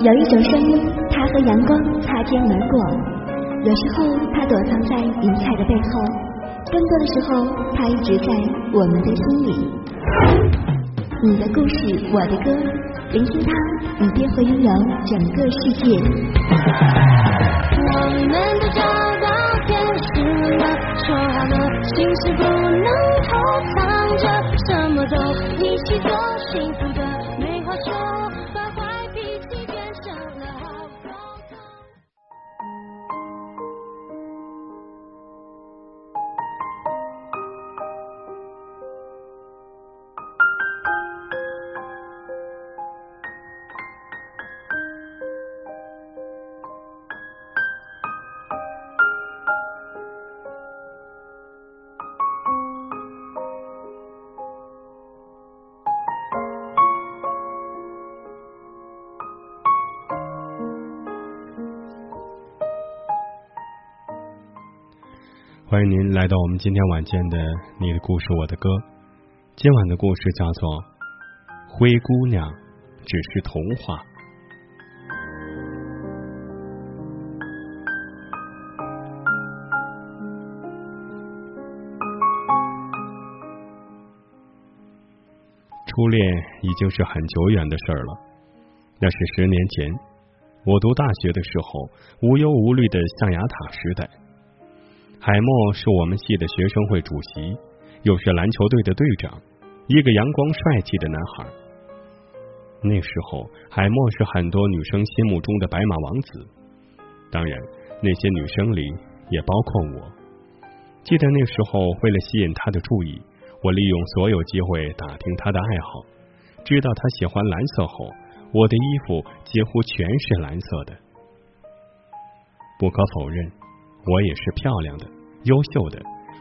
有一种声音，它和阳光擦肩而过；有时候，它躲藏在云彩的背后；更多的时候，它一直在我们的心里。你的故事，我的歌，聆听它，你便会拥有整个世界。我们都找到天使了，说好了，心事不能偷藏着，什么都一起做，幸福欢迎您来到我们今天晚间的《你的故事我的歌》。今晚的故事叫做《灰姑娘只是童话》。初恋已经是很久远的事儿了，那是十年前，我读大学的时候，无忧无虑的象牙塔时代。海默是我们系的学生会主席，又是篮球队的队长，一个阳光帅气的男孩。那时候，海默是很多女生心目中的白马王子，当然，那些女生里也包括我。记得那时候，为了吸引他的注意，我利用所有机会打听他的爱好。知道他喜欢蓝色后，我的衣服几乎全是蓝色的。不可否认，我也是漂亮的。优秀的，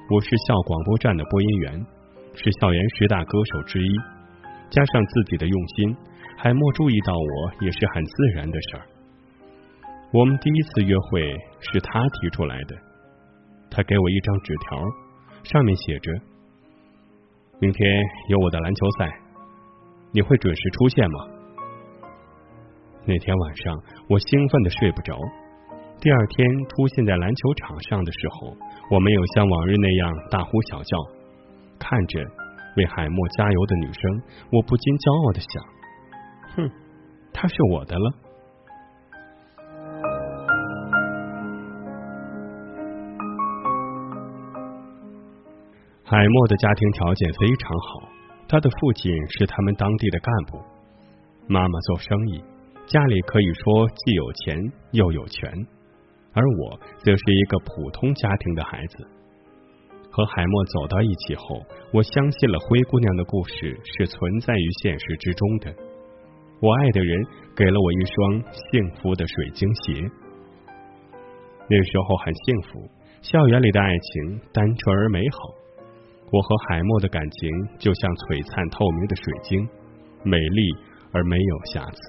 我是校广播站的播音员，是校园十大歌手之一。加上自己的用心，海默注意到我也是很自然的事儿。我们第一次约会是他提出来的，他给我一张纸条，上面写着：“明天有我的篮球赛，你会准时出现吗？”那天晚上，我兴奋的睡不着。第二天出现在篮球场上的时候，我没有像往日那样大呼小叫。看着为海默加油的女生，我不禁骄傲的想：哼，她是我的了。海默的家庭条件非常好，他的父亲是他们当地的干部，妈妈做生意，家里可以说既有钱又有权。而我则是一个普通家庭的孩子。和海默走到一起后，我相信了灰姑娘的故事是存在于现实之中的。我爱的人给了我一双幸福的水晶鞋。那时候很幸福，校园里的爱情单纯而美好。我和海默的感情就像璀璨透明的水晶，美丽而没有瑕疵。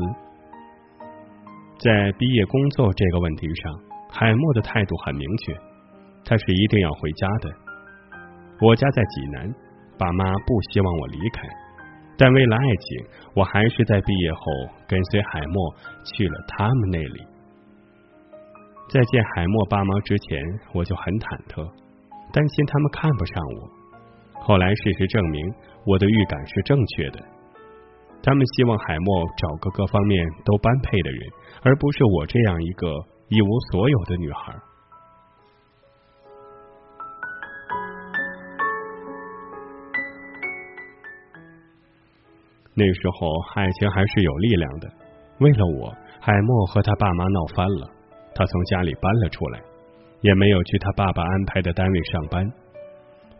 在毕业工作这个问题上，海默的态度很明确，他是一定要回家的。我家在济南，爸妈不希望我离开，但为了爱情，我还是在毕业后跟随海默去了他们那里。在见海默爸妈之前，我就很忐忑，担心他们看不上我。后来事实证明，我的预感是正确的。他们希望海默找个各方面都般配的人，而不是我这样一个一无所有的女孩。那时候，爱情还是有力量的。为了我，海默和他爸妈闹翻了，他从家里搬了出来，也没有去他爸爸安排的单位上班。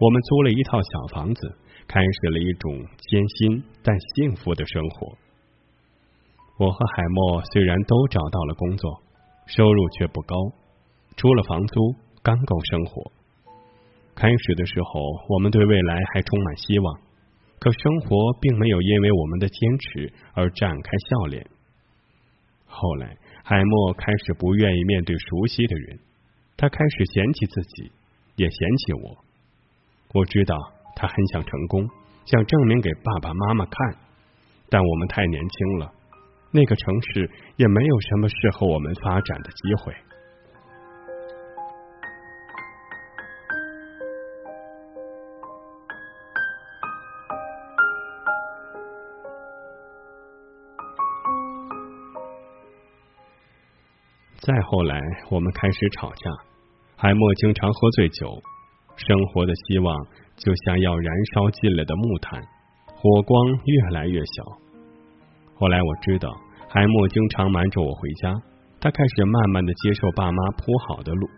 我们租了一套小房子，开始了一种艰辛但幸福的生活。我和海默虽然都找到了工作，收入却不高，除了房租刚够生活。开始的时候，我们对未来还充满希望。可生活并没有因为我们的坚持而绽开笑脸。后来，海默开始不愿意面对熟悉的人，他开始嫌弃自己，也嫌弃我。我知道他很想成功，想证明给爸爸妈妈看，但我们太年轻了，那个城市也没有什么适合我们发展的机会。再后来，我们开始吵架。海默经常喝醉酒，生活的希望就像要燃烧尽了的木炭，火光越来越小。后来我知道，海默经常瞒着我回家，他开始慢慢的接受爸妈铺好的路。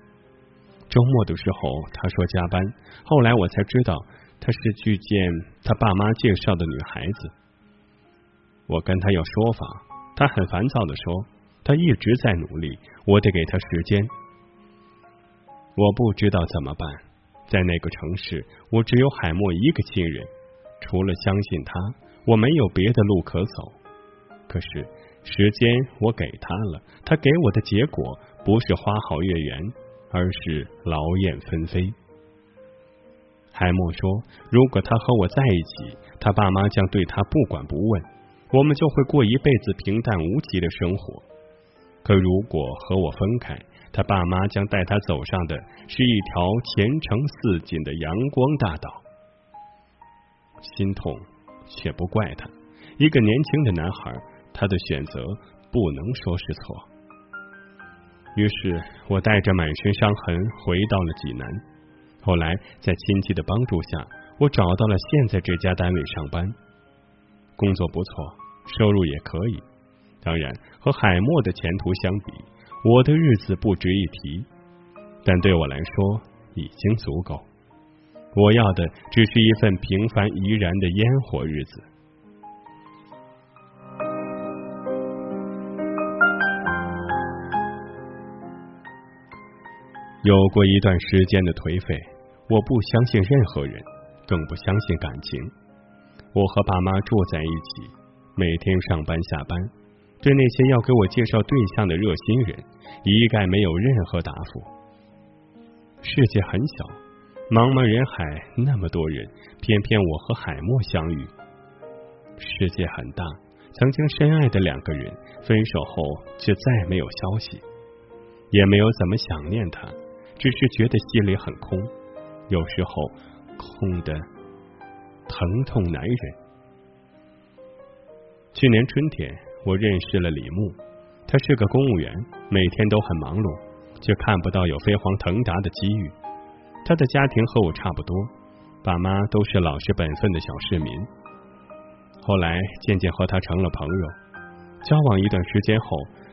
周末的时候，他说加班。后来我才知道，他是去见他爸妈介绍的女孩子。我跟他要说法，他很烦躁的说。他一直在努力，我得给他时间。我不知道怎么办，在那个城市，我只有海默一个亲人，除了相信他，我没有别的路可走。可是时间我给他了，他给我的结果不是花好月圆，而是劳燕分飞。海默说，如果他和我在一起，他爸妈将对他不管不问，我们就会过一辈子平淡无奇的生活。可如果和我分开，他爸妈将带他走上的是一条前程似锦的阳光大道。心痛，却不怪他。一个年轻的男孩，他的选择不能说是错。于是我带着满身伤痕回到了济南。后来在亲戚的帮助下，我找到了现在这家单位上班，工作不错，收入也可以。当然，和海默的前途相比，我的日子不值一提，但对我来说已经足够。我要的只是一份平凡怡然的烟火日子。有过一段时间的颓废，我不相信任何人，更不相信感情。我和爸妈住在一起，每天上班下班。对那些要给我介绍对象的热心人，一概没有任何答复。世界很小，茫茫人海那么多人，偏偏我和海默相遇。世界很大，曾经深爱的两个人，分手后却再没有消息，也没有怎么想念他，只是觉得心里很空，有时候空的疼痛难忍。去年春天。我认识了李牧，他是个公务员，每天都很忙碌，却看不到有飞黄腾达的机遇。他的家庭和我差不多，爸妈都是老实本分的小市民。后来渐渐和他成了朋友，交往一段时间后，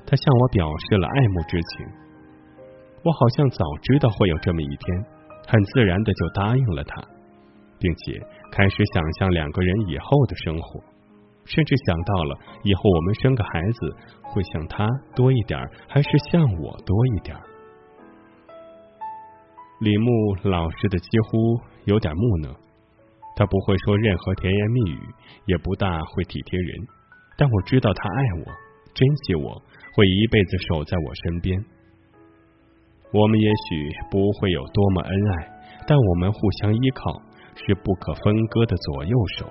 他向我表示了爱慕之情。我好像早知道会有这么一天，很自然的就答应了他，并且开始想象两个人以后的生活。甚至想到了以后我们生个孩子会像他多一点，还是像我多一点。李牧老实的几乎有点木讷，他不会说任何甜言蜜语，也不大会体贴人。但我知道他爱我，珍惜我，会一辈子守在我身边。我们也许不会有多么恩爱，但我们互相依靠，是不可分割的左右手。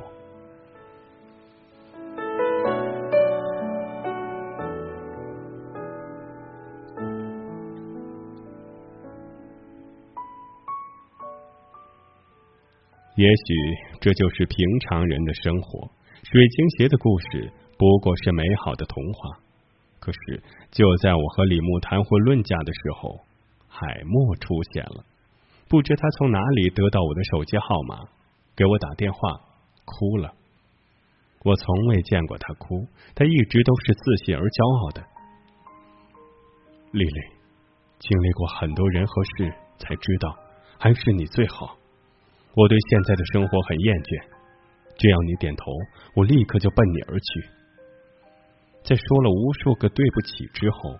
也许这就是平常人的生活。水晶鞋的故事不过是美好的童话。可是就在我和李牧谈婚论嫁的时候，海默出现了。不知他从哪里得到我的手机号码，给我打电话，哭了。我从未见过他哭，他一直都是自信而骄傲的。丽丽，经历过很多人和事，才知道还是你最好。我对现在的生活很厌倦，只要你点头，我立刻就奔你而去。在说了无数个对不起之后，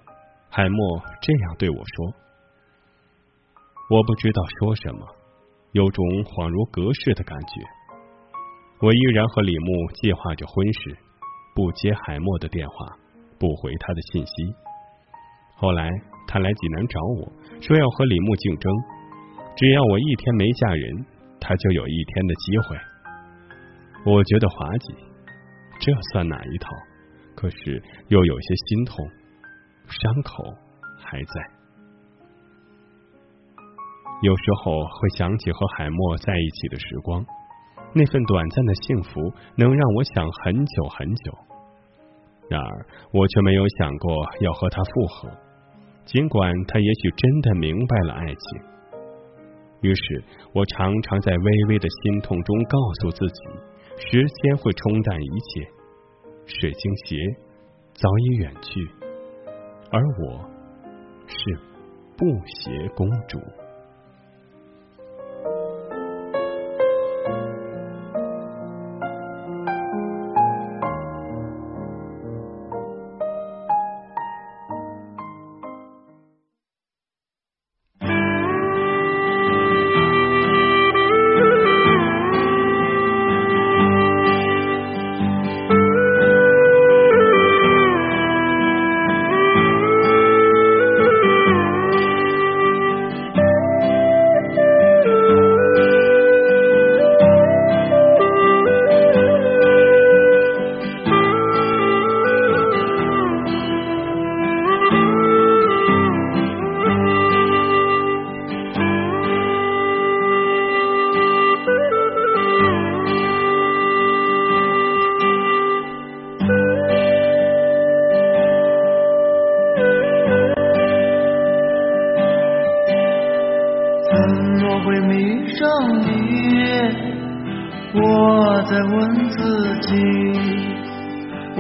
海默这样对我说：“我不知道说什么，有种恍如隔世的感觉。”我依然和李牧计划着婚事，不接海默的电话，不回他的信息。后来他来济南找我说要和李牧竞争，只要我一天没嫁人。他就有一天的机会，我觉得滑稽，这算哪一套？可是又有些心痛，伤口还在。有时候会想起和海默在一起的时光，那份短暂的幸福能让我想很久很久。然而，我却没有想过要和他复合，尽管他也许真的明白了爱情。于是我常常在微微的心痛中告诉自己，时间会冲淡一切，水晶鞋早已远去，而我是布鞋公主。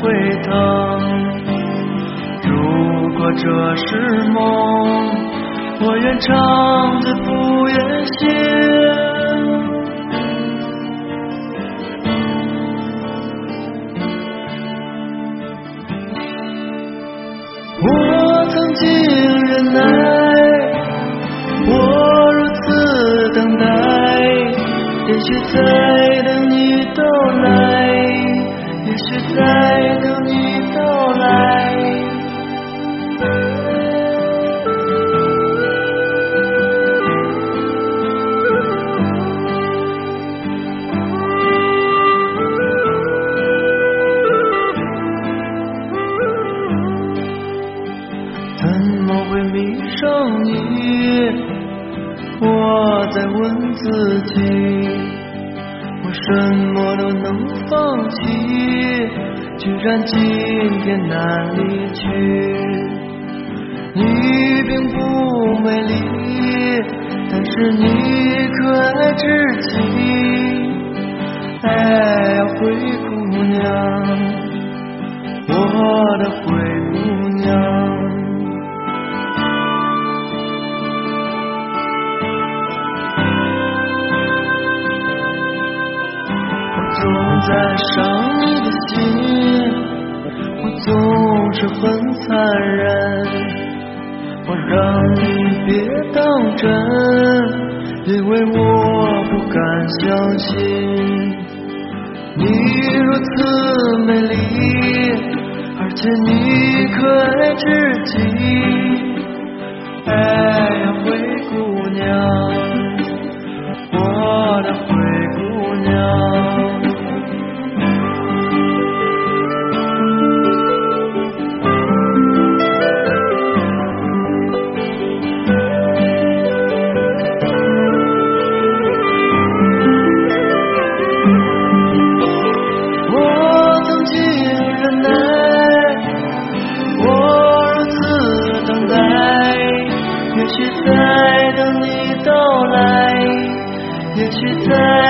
会疼。如果这是梦，我愿长醉不愿醒。我曾经忍耐，我如此等待，也许在等你到来。也许在迷上你？我在问自己。我什么都能放弃，居然今天难离去。你并不美丽，但是你可爱至极。哎呀，灰姑娘，我的灰别当真，因为我不敢相信你如此美丽，而且你可爱至在等你到来，也许在。